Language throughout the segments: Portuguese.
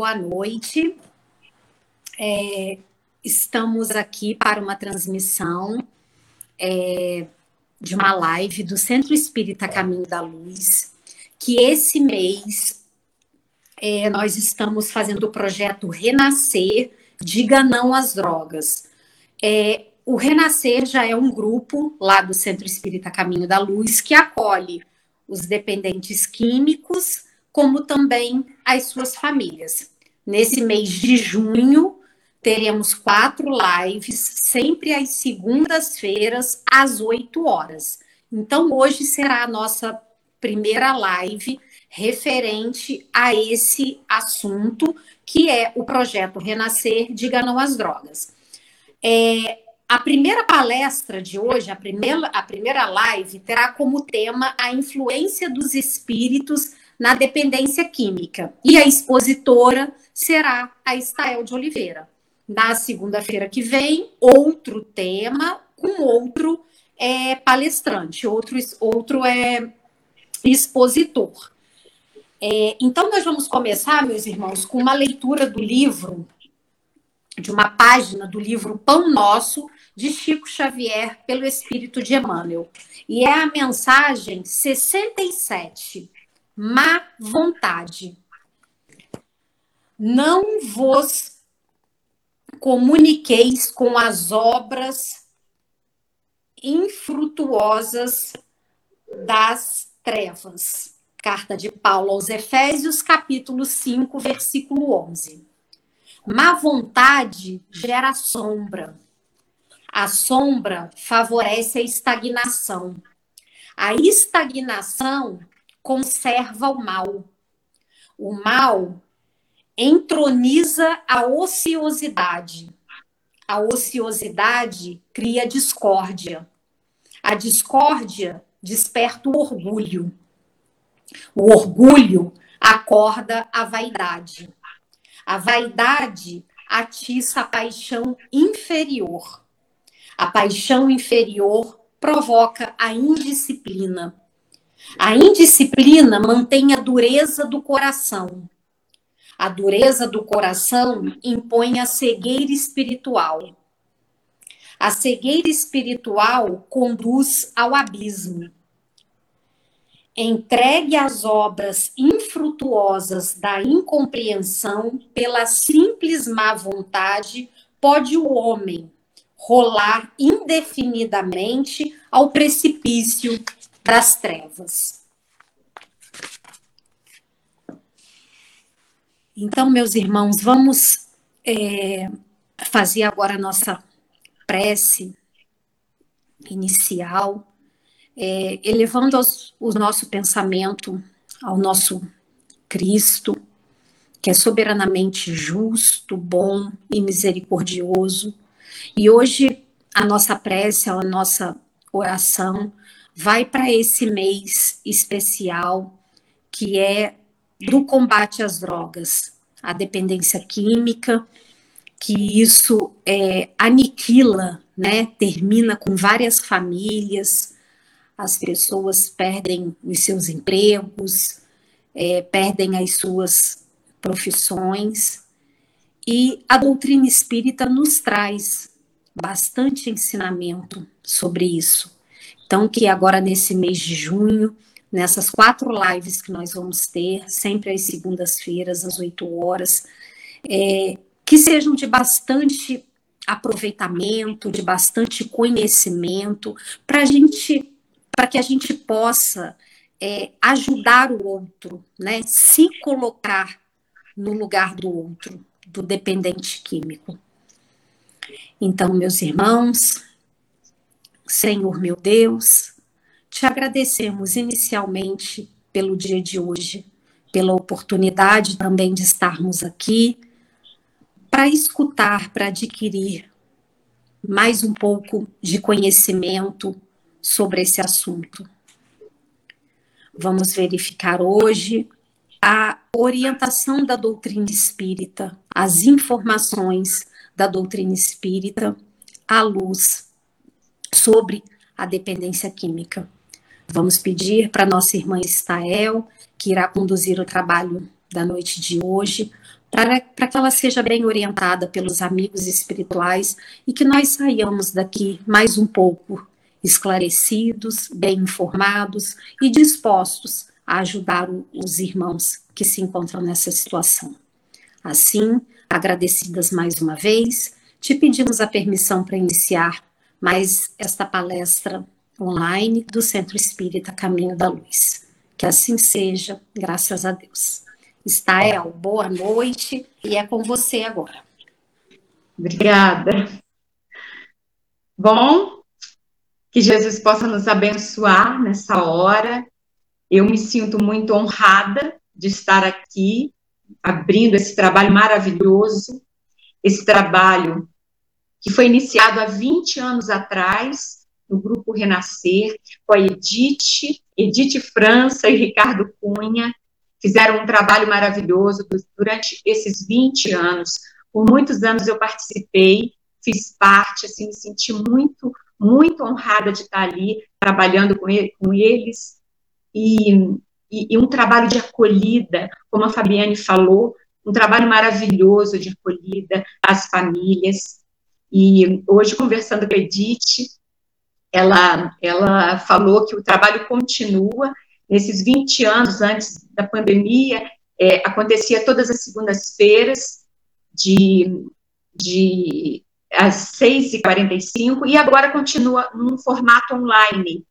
boa noite. É, estamos aqui para uma transmissão é, de uma live do Centro Espírita Caminho da Luz, que esse mês é, nós estamos fazendo o projeto Renascer, Diga Não às Drogas. É, o Renascer já é um grupo lá do Centro Espírita Caminho da Luz que acolhe os dependentes químicos, como também as suas famílias. Nesse mês de junho, teremos quatro lives, sempre às segundas-feiras, às 8 horas. Então, hoje será a nossa primeira live referente a esse assunto, que é o projeto Renascer Diga Não às Drogas. É, a primeira palestra de hoje, a primeira, a primeira live, terá como tema a influência dos espíritos na dependência química. E a expositora será a Estael de Oliveira. Na segunda-feira que vem, outro tema com outro é, palestrante, outro, outro é, expositor. É, então, nós vamos começar, meus irmãos, com uma leitura do livro, de uma página do livro Pão Nosso, de Chico Xavier, pelo Espírito de Emmanuel. E é a mensagem 67 má vontade. Não vos comuniqueis com as obras infrutuosas das trevas. Carta de Paulo aos Efésios, capítulo 5, versículo 11. Má vontade gera sombra. A sombra favorece a estagnação. A estagnação conserva o mal. O mal entroniza a ociosidade. A ociosidade cria discórdia. A discórdia desperta o orgulho. O orgulho acorda a vaidade. A vaidade atiça a paixão inferior. A paixão inferior provoca a indisciplina. A indisciplina mantém a dureza do coração. A dureza do coração impõe a cegueira espiritual. A cegueira espiritual conduz ao abismo. Entregue às obras infrutuosas da incompreensão pela simples má vontade, pode o homem rolar indefinidamente ao precipício das trevas. Então, meus irmãos, vamos é, fazer agora a nossa prece inicial, é, elevando os, o nosso pensamento ao nosso Cristo, que é soberanamente justo, bom e misericordioso. E hoje a nossa prece, a nossa oração vai para esse mês especial que é do combate às drogas, a dependência química, que isso é, aniquila, né, termina com várias famílias, as pessoas perdem os seus empregos, é, perdem as suas profissões, e a doutrina espírita nos traz bastante ensinamento sobre isso. Então, que agora nesse mês de junho, nessas quatro lives que nós vamos ter, sempre às segundas-feiras, às oito horas, é, que sejam de bastante aproveitamento, de bastante conhecimento, para gente, para que a gente possa é, ajudar o outro, né? Se colocar no lugar do outro, do dependente químico. Então, meus irmãos, Senhor meu Deus, te agradecemos inicialmente pelo dia de hoje, pela oportunidade também de estarmos aqui para escutar, para adquirir mais um pouco de conhecimento sobre esse assunto. Vamos verificar hoje a orientação da doutrina espírita, as informações da doutrina espírita à luz sobre a dependência química. Vamos pedir para nossa irmã Estael, que irá conduzir o trabalho da noite de hoje, para que ela seja bem orientada pelos amigos espirituais e que nós saiamos daqui mais um pouco esclarecidos, bem informados e dispostos a ajudar os irmãos que se encontram nessa situação. Assim, agradecidas mais uma vez, te pedimos a permissão para iniciar mais esta palestra online do Centro Espírita Caminho da Luz. Que assim seja, graças a Deus. Estael, boa noite e é com você agora. Obrigada. Bom, que Jesus possa nos abençoar nessa hora. Eu me sinto muito honrada de estar aqui, abrindo esse trabalho maravilhoso, esse trabalho que foi iniciado há 20 anos atrás, no Grupo Renascer, com a Edith, Edith França e Ricardo Cunha, fizeram um trabalho maravilhoso durante esses 20 anos. Por muitos anos eu participei, fiz parte, assim, me senti muito, muito honrada de estar ali, trabalhando com, ele, com eles, e, e, e um trabalho de acolhida, como a Fabiane falou, um trabalho maravilhoso de acolhida às famílias. E hoje, conversando com a Edith, ela, ela falou que o trabalho continua Nesses 20 anos antes da pandemia, é, acontecia todas as segundas-feiras, de, de às 6h45, e agora continua num formato online.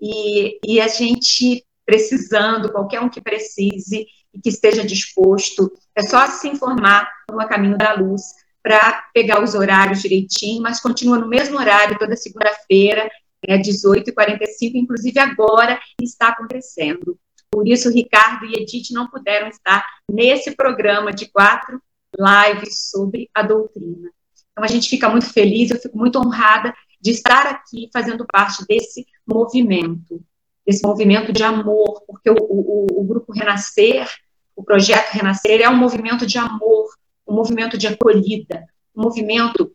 E, e a gente precisando, qualquer um que precise e que esteja disposto, é só se informar no Caminho da Luz para pegar os horários direitinho, mas continua no mesmo horário toda segunda-feira, é 18h45, inclusive agora está acontecendo. Por isso, Ricardo e Edith não puderam estar nesse programa de quatro lives sobre a doutrina. Então, a gente fica muito feliz, eu fico muito honrada de estar aqui fazendo parte desse movimento, desse movimento de amor, porque o, o, o Grupo Renascer, o projeto Renascer, é um movimento de amor, um movimento de acolhida, um movimento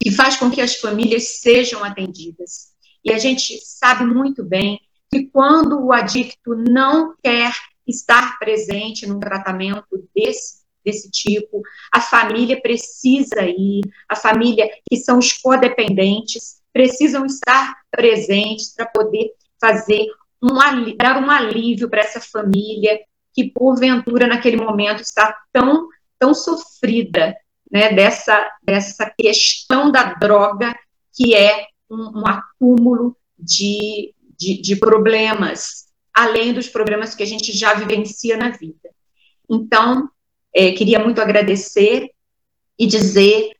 que faz com que as famílias sejam atendidas. E a gente sabe muito bem que quando o adicto não quer estar presente num tratamento desse, desse tipo, a família precisa ir, a família que são os codependentes precisam estar presentes para poder fazer um, dar um alívio para essa família que porventura naquele momento está tão tão sofrida, né, dessa dessa questão da droga que é um, um acúmulo de, de, de problemas, além dos problemas que a gente já vivencia na vida. Então, é, queria muito agradecer e dizer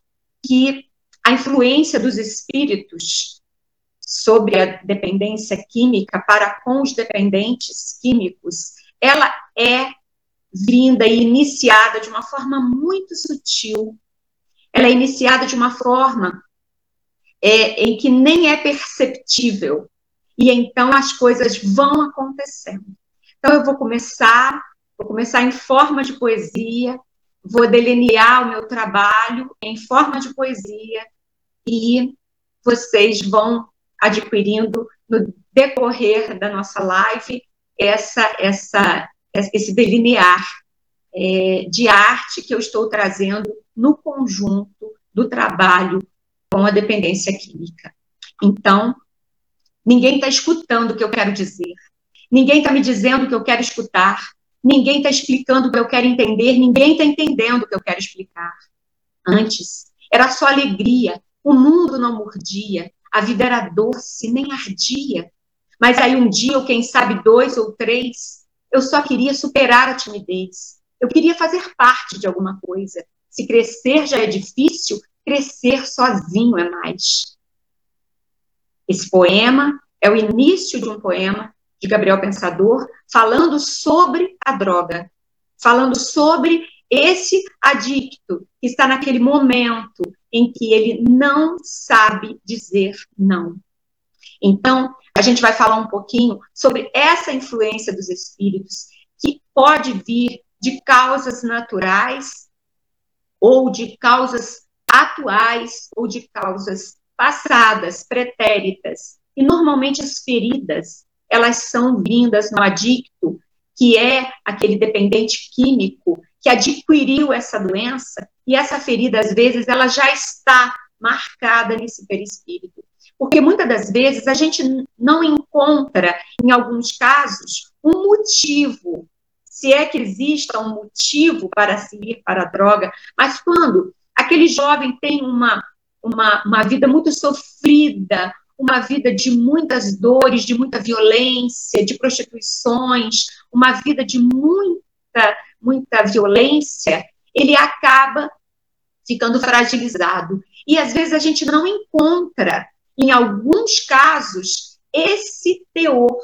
que a influência dos espíritos sobre a dependência química para com os dependentes químicos, ela é vinda e iniciada de uma forma muito sutil. Ela é iniciada de uma forma é, em que nem é perceptível. E então as coisas vão acontecendo. Então eu vou começar, vou começar em forma de poesia, vou delinear o meu trabalho em forma de poesia e vocês vão adquirindo no decorrer da nossa live essa, essa, esse delinear é, de arte que eu estou trazendo no conjunto do trabalho com a dependência química. Então, ninguém está escutando o que eu quero dizer, ninguém está me dizendo o que eu quero escutar, ninguém está explicando o que eu quero entender, ninguém está entendendo o que eu quero explicar. Antes, era só alegria, o mundo não mordia, a vida era doce, nem ardia. Mas aí um dia, ou quem sabe dois ou três, eu só queria superar a timidez. Eu queria fazer parte de alguma coisa. Se crescer já é difícil, crescer sozinho é mais. Esse poema é o início de um poema de Gabriel Pensador, falando sobre a droga, falando sobre esse adicto que está naquele momento em que ele não sabe dizer não. Então, a gente vai falar um pouquinho sobre essa influência dos espíritos que pode vir de causas naturais ou de causas atuais ou de causas passadas, pretéritas. E normalmente as feridas, elas são vindas no adicto, que é aquele dependente químico que adquiriu essa doença e essa ferida, às vezes, ela já está marcada nesse perispírito. Porque muitas das vezes a gente não encontra, em alguns casos, um motivo, se é que exista um motivo para se ir para a droga, mas quando aquele jovem tem uma, uma, uma vida muito sofrida, uma vida de muitas dores, de muita violência, de prostituições, uma vida de muita, muita violência, ele acaba ficando fragilizado. E às vezes a gente não encontra, em alguns casos, esse teor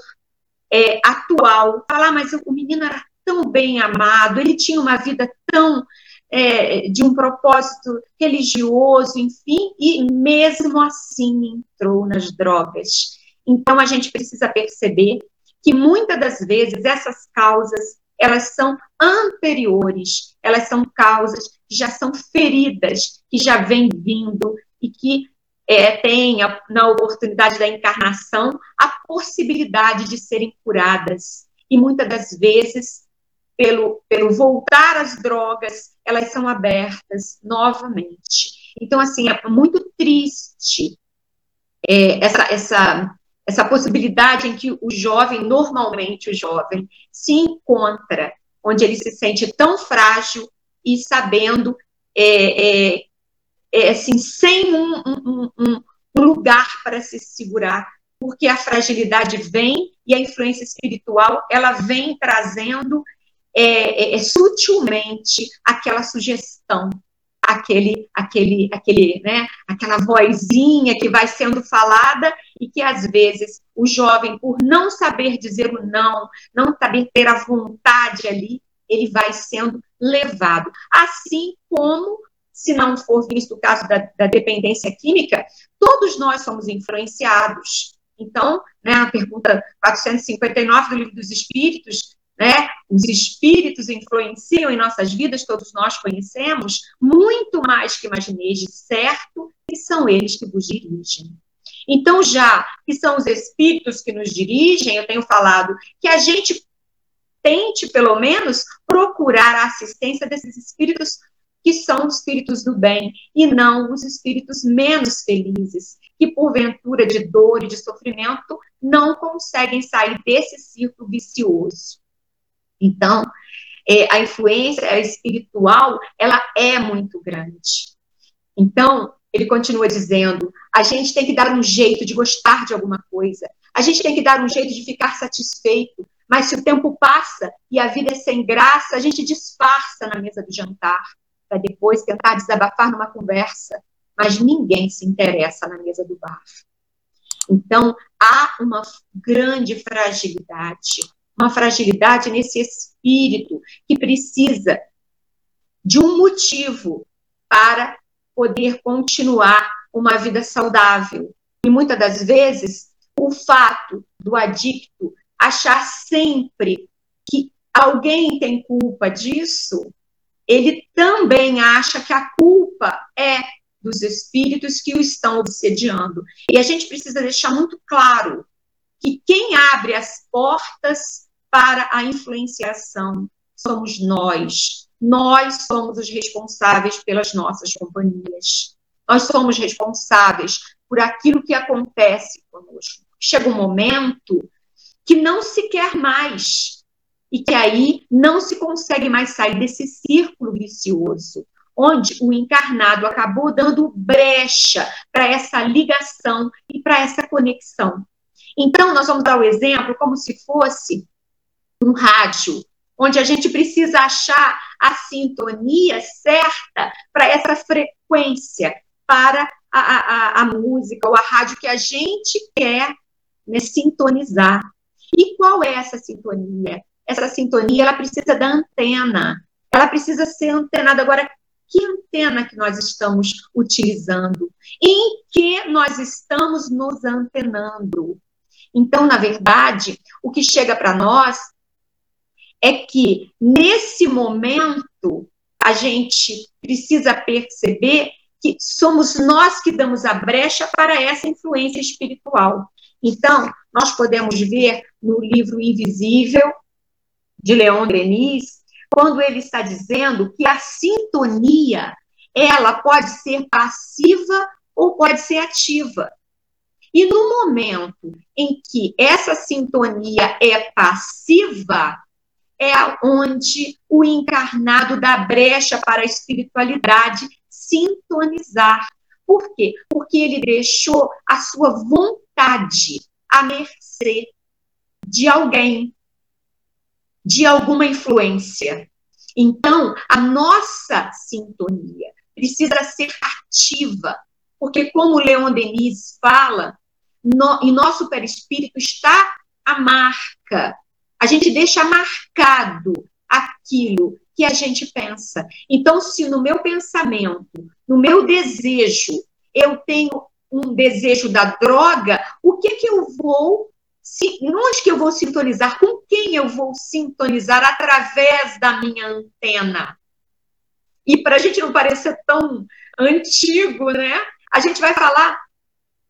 é, atual. Falar, mas o menino era tão bem amado, ele tinha uma vida tão é, de um propósito religioso, enfim, e mesmo assim entrou nas drogas. Então a gente precisa perceber que muitas das vezes essas causas elas são anteriores, elas são causas que já são feridas, que já vêm vindo e que é, na oportunidade da encarnação, a possibilidade de serem curadas. E muitas das vezes, pelo, pelo voltar às drogas, elas são abertas novamente. Então, assim, é muito triste é, essa, essa, essa possibilidade em que o jovem, normalmente o jovem, se encontra, onde ele se sente tão frágil e sabendo, é, é, é assim, sem um, um, um, um lugar para se segurar, porque a fragilidade vem e a influência espiritual ela vem trazendo é, é, é, sutilmente aquela sugestão, aquele, aquele, aquele, né, aquela vozinha que vai sendo falada e que às vezes o jovem, por não saber dizer o não, não saber ter a vontade ali, ele vai sendo levado. Assim como, se não for visto o caso da, da dependência química, todos nós somos influenciados. Então, né, a pergunta 459 do Livro dos Espíritos né? Os espíritos influenciam em nossas vidas, todos nós conhecemos, muito mais que imagineis de certo, e são eles que vos dirigem. Então, já que são os espíritos que nos dirigem, eu tenho falado que a gente tente, pelo menos, procurar a assistência desses espíritos que são os espíritos do bem, e não os espíritos menos felizes, que porventura de dor e de sofrimento não conseguem sair desse círculo vicioso. Então, é, a influência espiritual, ela é muito grande. Então, ele continua dizendo, a gente tem que dar um jeito de gostar de alguma coisa, a gente tem que dar um jeito de ficar satisfeito, mas se o tempo passa e a vida é sem graça, a gente disfarça na mesa do jantar, para depois tentar desabafar numa conversa, mas ninguém se interessa na mesa do bar. Então, há uma grande fragilidade uma fragilidade nesse espírito que precisa de um motivo para poder continuar uma vida saudável. E muitas das vezes, o fato do adicto achar sempre que alguém tem culpa disso, ele também acha que a culpa é dos espíritos que o estão obsediando. E a gente precisa deixar muito claro que quem abre as portas para a influenciação somos nós. Nós somos os responsáveis pelas nossas companhias. Nós somos responsáveis por aquilo que acontece conosco. Chega um momento que não se quer mais e que aí não se consegue mais sair desse círculo vicioso, onde o encarnado acabou dando brecha para essa ligação e para essa conexão. Então, nós vamos dar o exemplo como se fosse um rádio, onde a gente precisa achar a sintonia certa para essa frequência, para a, a, a, música ou a rádio que a gente quer né, sintonizar. E qual é essa sintonia? Essa sintonia ela precisa da antena. Ela precisa ser antenada. Agora, que antena que nós estamos utilizando? Em que nós estamos nos antenando? Então, na verdade, o que chega para nós é que, nesse momento, a gente precisa perceber que somos nós que damos a brecha para essa influência espiritual. Então, nós podemos ver no livro Invisível, de Leon Denis, quando ele está dizendo que a sintonia ela pode ser passiva ou pode ser ativa. E no momento em que essa sintonia é passiva, é onde o encarnado dá brecha para a espiritualidade sintonizar. Por quê? Porque ele deixou a sua vontade à mercê de alguém, de alguma influência. Então, a nossa sintonia precisa ser ativa, porque, como Leon Denis fala, no, em nosso perispírito está a marca. A gente deixa marcado aquilo que a gente pensa. Então, se no meu pensamento, no meu desejo, eu tenho um desejo da droga, o que que eu vou onde que eu vou sintonizar? Com quem eu vou sintonizar através da minha antena? E para a gente não parecer tão antigo, né? A gente vai falar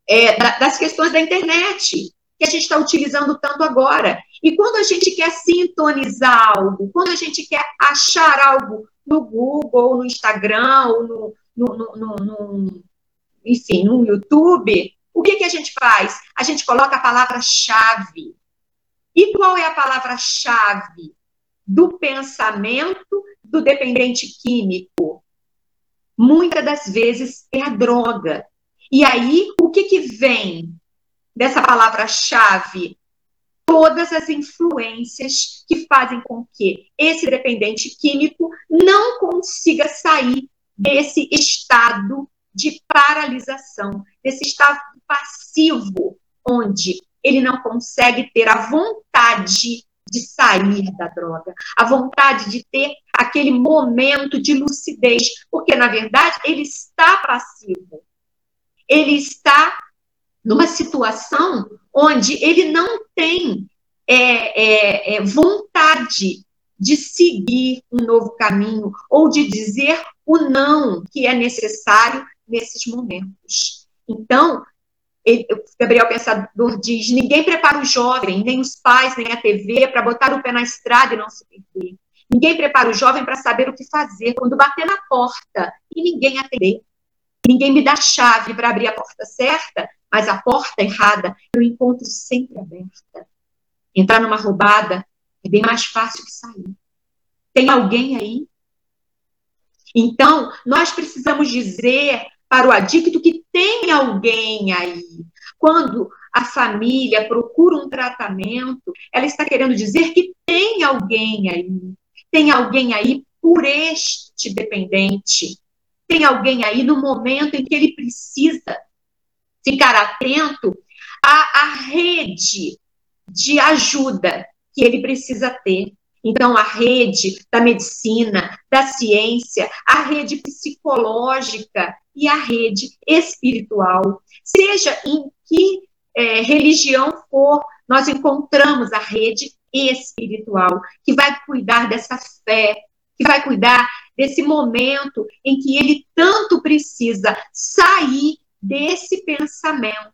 é, das questões da internet, que a gente está utilizando tanto agora. E quando a gente quer sintonizar algo, quando a gente quer achar algo no Google, ou no Instagram, ou no, no, no, no enfim, no YouTube, o que, que a gente faz? A gente coloca a palavra-chave. E qual é a palavra-chave do pensamento do dependente químico? Muitas das vezes é a droga. E aí, o que, que vem dessa palavra-chave? Todas as influências que fazem com que esse dependente químico não consiga sair desse estado de paralisação, desse estado passivo, onde ele não consegue ter a vontade de sair da droga, a vontade de ter aquele momento de lucidez, porque na verdade ele está passivo ele está numa situação onde ele não tem é, é, é, vontade de seguir um novo caminho ou de dizer o não que é necessário nesses momentos. Então, ele, Gabriel Pensador diz: ninguém prepara o jovem, nem os pais, nem a TV, para botar o pé na estrada e não se perder. Ninguém prepara o jovem para saber o que fazer quando bater na porta e ninguém atender. Ninguém me dá chave para abrir a porta certa, mas a porta errada eu encontro sempre aberta. Entrar numa roubada é bem mais fácil que sair. Tem alguém aí? Então, nós precisamos dizer para o adicto que tem alguém aí. Quando a família procura um tratamento, ela está querendo dizer que tem alguém aí. Tem alguém aí por este dependente tem alguém aí no momento em que ele precisa ficar atento à, à rede de ajuda que ele precisa ter. Então, a rede da medicina, da ciência, a rede psicológica e a rede espiritual. Seja em que é, religião for, nós encontramos a rede espiritual, que vai cuidar dessa fé, que vai cuidar desse momento em que ele tanto precisa sair desse pensamento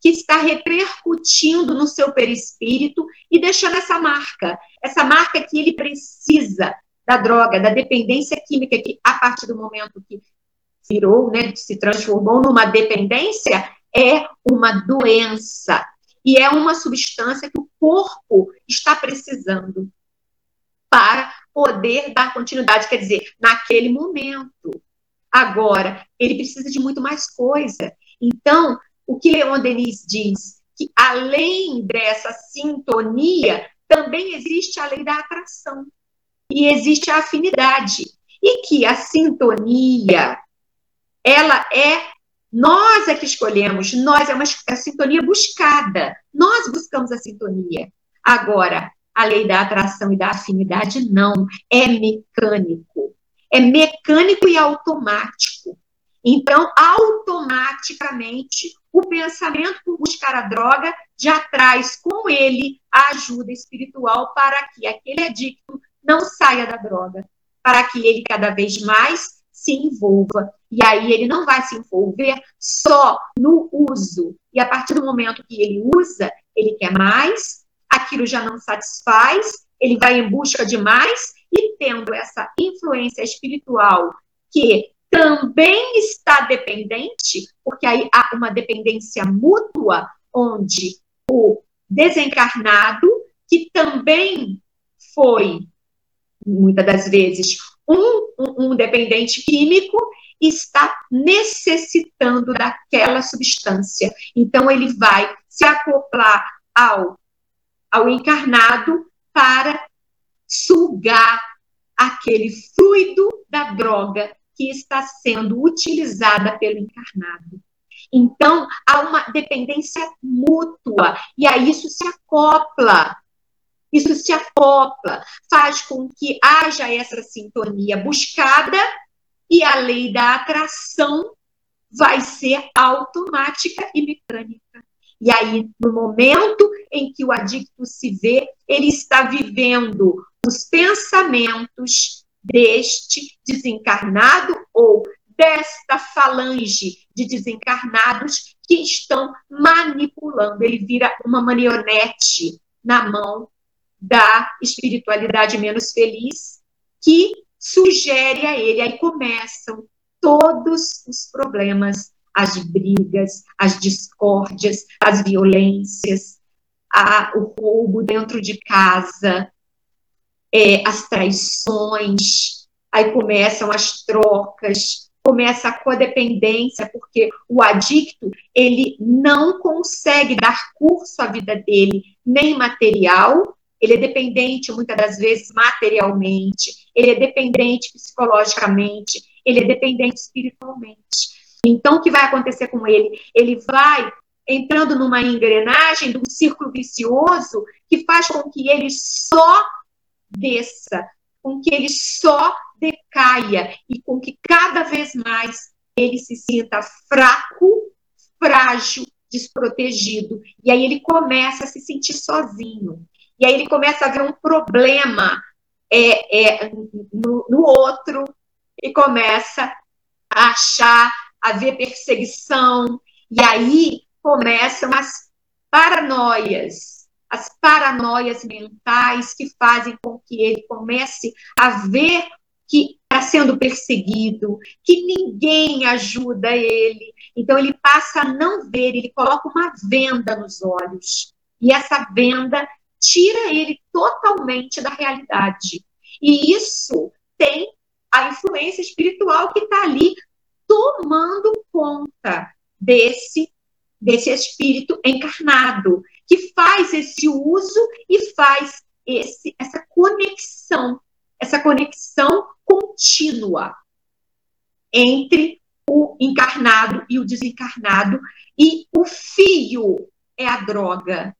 que está repercutindo no seu perispírito e deixando essa marca, essa marca que ele precisa da droga, da dependência química, que a partir do momento que virou, né, se transformou numa dependência, é uma doença. E é uma substância que o corpo está precisando para poder dar continuidade, quer dizer, naquele momento. Agora, ele precisa de muito mais coisa. Então, o que Leon Denis diz? Que além dessa sintonia, também existe a lei da atração e existe a afinidade. E que a sintonia, ela é, nós é que escolhemos, nós é uma é a sintonia buscada, nós buscamos a sintonia. Agora, a lei da atração e da afinidade não, é mecânico. É mecânico e automático. Então, automaticamente, o pensamento por buscar a droga já traz com ele a ajuda espiritual para que aquele adicto não saia da droga, para que ele cada vez mais se envolva. E aí ele não vai se envolver só no uso. E a partir do momento que ele usa, ele quer mais, aquilo já não satisfaz, ele vai em busca de mais, e tendo essa influência espiritual que também está dependente, porque aí há uma dependência mútua, onde o desencarnado, que também foi, muitas das vezes, um, um, um dependente químico, está necessitando daquela substância. Então, ele vai se acoplar ao, ao encarnado para sugar aquele fluido da droga que está sendo utilizada pelo encarnado. Então, há uma dependência mútua, e aí isso se acopla. Isso se acopla, faz com que haja essa sintonia buscada e a lei da atração vai ser automática e mecânica. E aí, no momento em que o adicto se vê, ele está vivendo os pensamentos deste desencarnado ou desta falange de desencarnados que estão manipulando. Ele vira uma marionete na mão da espiritualidade menos feliz que sugere a ele. Aí começam todos os problemas, as brigas, as discórdias, as violências, a, o roubo dentro de casa, é, as traições, aí começam as trocas, começa a codependência, porque o adicto, ele não consegue dar curso à vida dele, nem material, ele é dependente muitas das vezes materialmente, ele é dependente psicologicamente, ele é dependente espiritualmente. Então, o que vai acontecer com ele? Ele vai entrando numa engrenagem, de um círculo vicioso, que faz com que ele só desça, com que ele só decaia e com que cada vez mais ele se sinta fraco, frágil, desprotegido. E aí ele começa a se sentir sozinho. E aí ele começa a ver um problema é, é, no, no outro e começa a achar, a ver perseguição. E aí começam as paranoias, as paranoias mentais que fazem com que ele comece a ver que está sendo perseguido, que ninguém ajuda ele. Então ele passa a não ver, ele coloca uma venda nos olhos. E essa venda tira ele totalmente da realidade. E isso tem a influência espiritual que está ali tomando conta desse desse espírito encarnado, que faz esse uso e faz esse, essa conexão, essa conexão contínua entre o encarnado e o desencarnado, e o fio é a droga,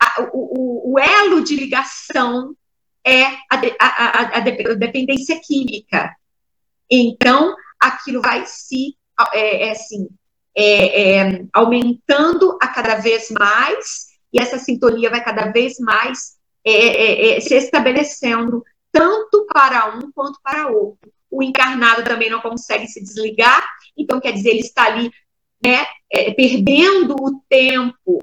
a, o, o, elo de ligação é a, a, a, dependência química. Então, aquilo vai se, é, é assim, é, é, aumentando a cada vez mais, e essa sintonia vai cada vez mais é, é, é, se estabelecendo, tanto para um quanto para outro. O encarnado também não consegue se desligar, então quer dizer, ele está ali né, perdendo o tempo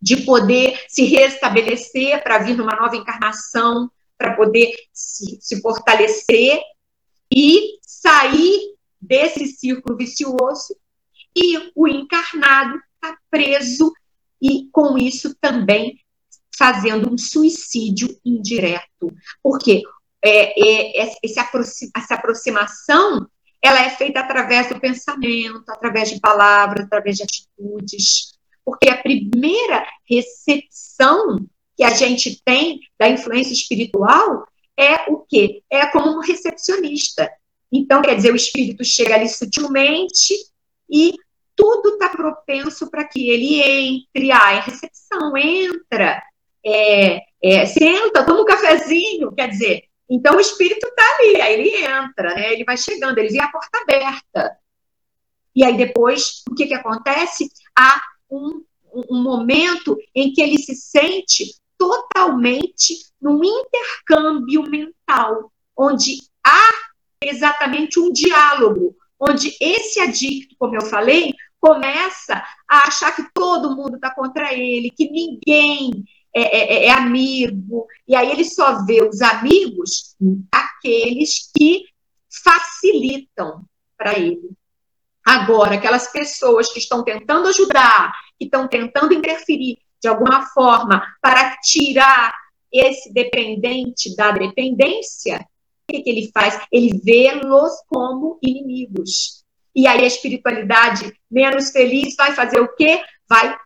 de poder se restabelecer para vir numa nova encarnação, para poder se, se fortalecer e sair desse círculo vicioso e o encarnado está preso e com isso também fazendo um suicídio indireto, porque é, é, aproxima, essa aproximação ela é feita através do pensamento, através de palavras, através de atitudes, porque a primeira recepção que a gente tem da influência espiritual é o quê? É como um recepcionista. Então, quer dizer, o espírito chega ali sutilmente e tudo está propenso para que ele entre. Ah, é recepção, entra, é, é, senta, toma um cafezinho, quer dizer. Então, o espírito está ali, aí ele entra, né? ele vai chegando, ele vê a porta aberta. E aí, depois, o que, que acontece? Há um, um momento em que ele se sente totalmente num intercâmbio mental, onde há exatamente um diálogo, onde esse adicto, como eu falei, começa a achar que todo mundo está contra ele, que ninguém é, é, é, amigo, e aí ele só vê os amigos, aqueles que facilitam para ele. Agora, aquelas pessoas que estão tentando ajudar, que estão tentando interferir de alguma forma para tirar esse dependente da dependência, o que, que ele faz? Ele vê-los como inimigos. E aí a espiritualidade menos feliz vai fazer o quê? Vai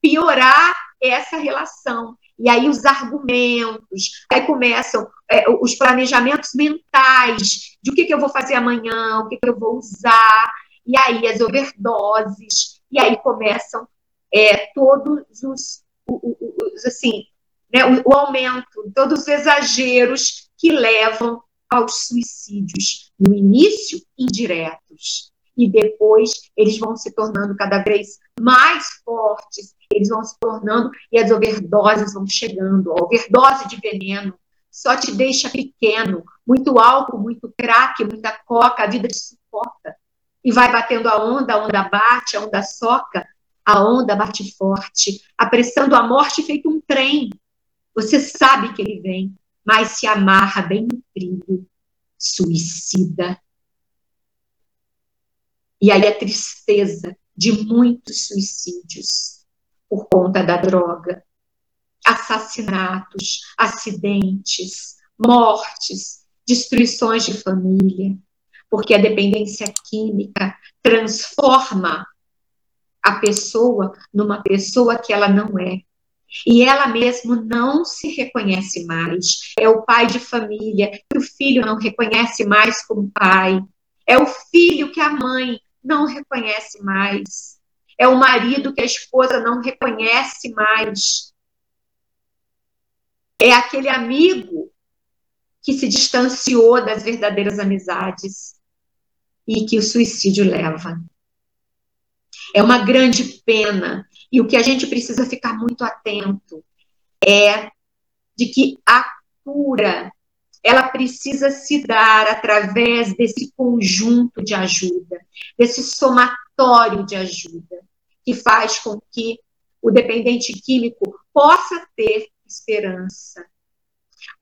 piorar essa relação. E aí os argumentos, aí começam é, os planejamentos mentais de o que, que eu vou fazer amanhã, o que, que eu vou usar, e aí as overdoses, e aí começam é, todos os, os, assim, né, o, o aumento, todos os exageros que levam aos suicídios, no início indiretos, e depois eles vão se tornando cada vez mais fortes, eles vão se tornando e as overdoses vão chegando. A overdose de veneno só te deixa pequeno, muito álcool, muito crack, muita coca, a vida te suporta. E vai batendo a onda, a onda bate, a onda soca, a onda bate forte, apressando a morte feito um trem. Você sabe que ele vem, mas se amarra bem no trilho, suicida. E aí a tristeza de muitos suicídios por conta da droga, assassinatos, acidentes, mortes, destruições de família, porque a dependência química transforma a pessoa numa pessoa que ela não é. E ela mesmo não se reconhece mais. É o pai de família que o filho não reconhece mais como pai. É o filho que a mãe não reconhece mais. É o marido que a esposa não reconhece mais. É aquele amigo que se distanciou das verdadeiras amizades e que o suicídio leva. É uma grande pena. E o que a gente precisa ficar muito atento é de que a cura ela precisa se dar através desse conjunto de ajuda, desse somatório de ajuda, que faz com que o dependente químico possa ter esperança,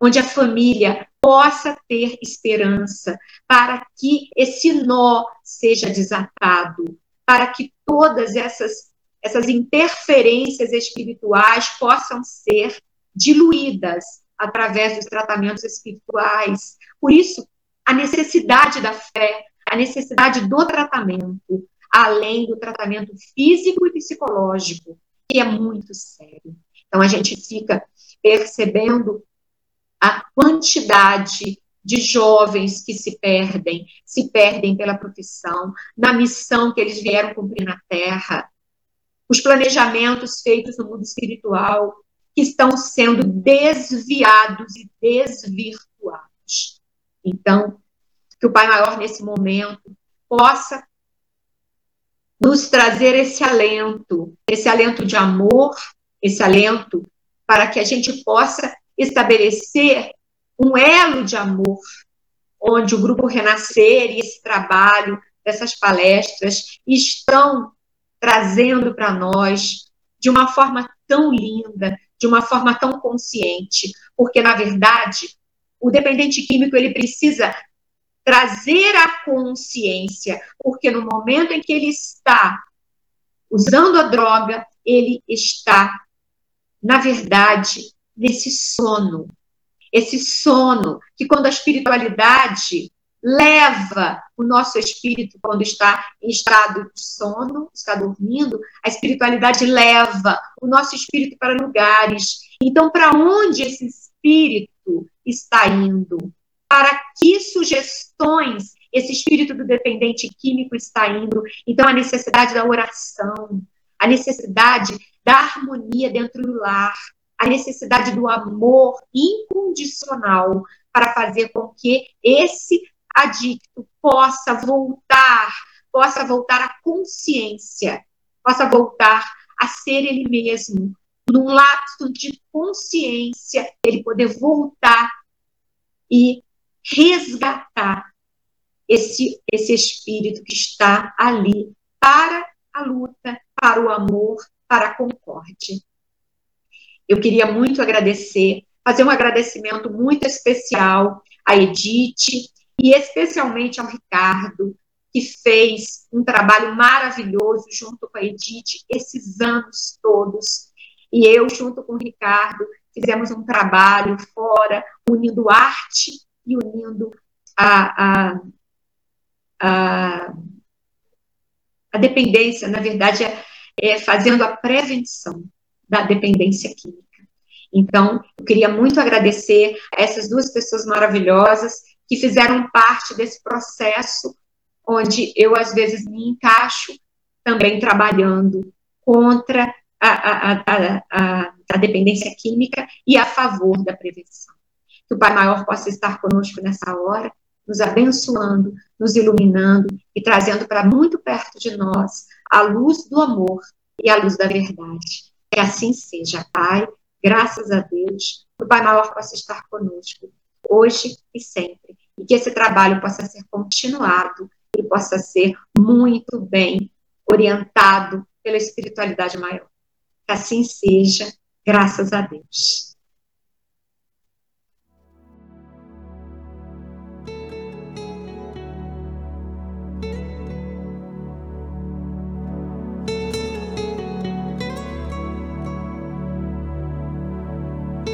onde a família possa ter esperança para que esse nó seja desatado, para que todas essas, essas interferências espirituais possam ser diluídas através dos tratamentos espirituais. Por isso, a necessidade da fé, a necessidade do tratamento, além do tratamento físico e psicológico, que é muito sério. Então, a gente fica percebendo a quantidade de jovens que se perdem, se perdem pela profissão, na missão que eles vieram cumprir na Terra, os planejamentos feitos no mundo espiritual, que estão sendo desviados e desvirtuados. Então, que o Pai Maior, nesse momento, possa nos trazer esse alento, esse alento de amor, esse alento para que a gente possa estabelecer um elo de amor, onde o Grupo Renascer e esse trabalho, essas palestras, estão trazendo para nós de uma forma tão linda, de uma forma tão consciente, porque na verdade o dependente químico ele precisa trazer a consciência, porque no momento em que ele está usando a droga, ele está na verdade nesse sono. Esse sono que quando a espiritualidade leva o nosso espírito quando está em estado de sono, está dormindo, a espiritualidade leva o nosso espírito para lugares. Então, para onde esse espírito está indo? Para que sugestões esse espírito do dependente químico está indo? Então, a necessidade da oração, a necessidade da harmonia dentro do lar, a necessidade do amor incondicional para fazer com que esse adicto possa voltar, possa voltar à consciência, possa voltar a ser ele mesmo, num lapso de consciência, ele poder voltar e resgatar esse, esse espírito que está ali para a luta, para o amor, para a concórdia. eu queria muito agradecer, fazer um agradecimento muito especial à Edith e especialmente ao Ricardo, que fez um trabalho maravilhoso junto com a Edith esses anos todos. E eu, junto com o Ricardo, fizemos um trabalho fora, unindo arte e unindo a, a, a, a dependência, na verdade, é, é fazendo a prevenção da dependência química. Então, eu queria muito agradecer a essas duas pessoas maravilhosas que fizeram parte desse processo onde eu, às vezes, me encaixo também trabalhando contra a, a, a, a, dependência química e a favor da prevenção. Que o Pai Maior possa estar conosco nessa hora, nos abençoando, nos iluminando e trazendo para muito perto de nós a luz do amor e a luz da verdade. Que assim seja, Pai, graças a Deus, o Pai Maior possa estar conosco, hoje e sempre, e que esse trabalho possa ser continuado e possa ser muito bem orientado pela espiritualidade maior. Que assim seja, graças a Deus.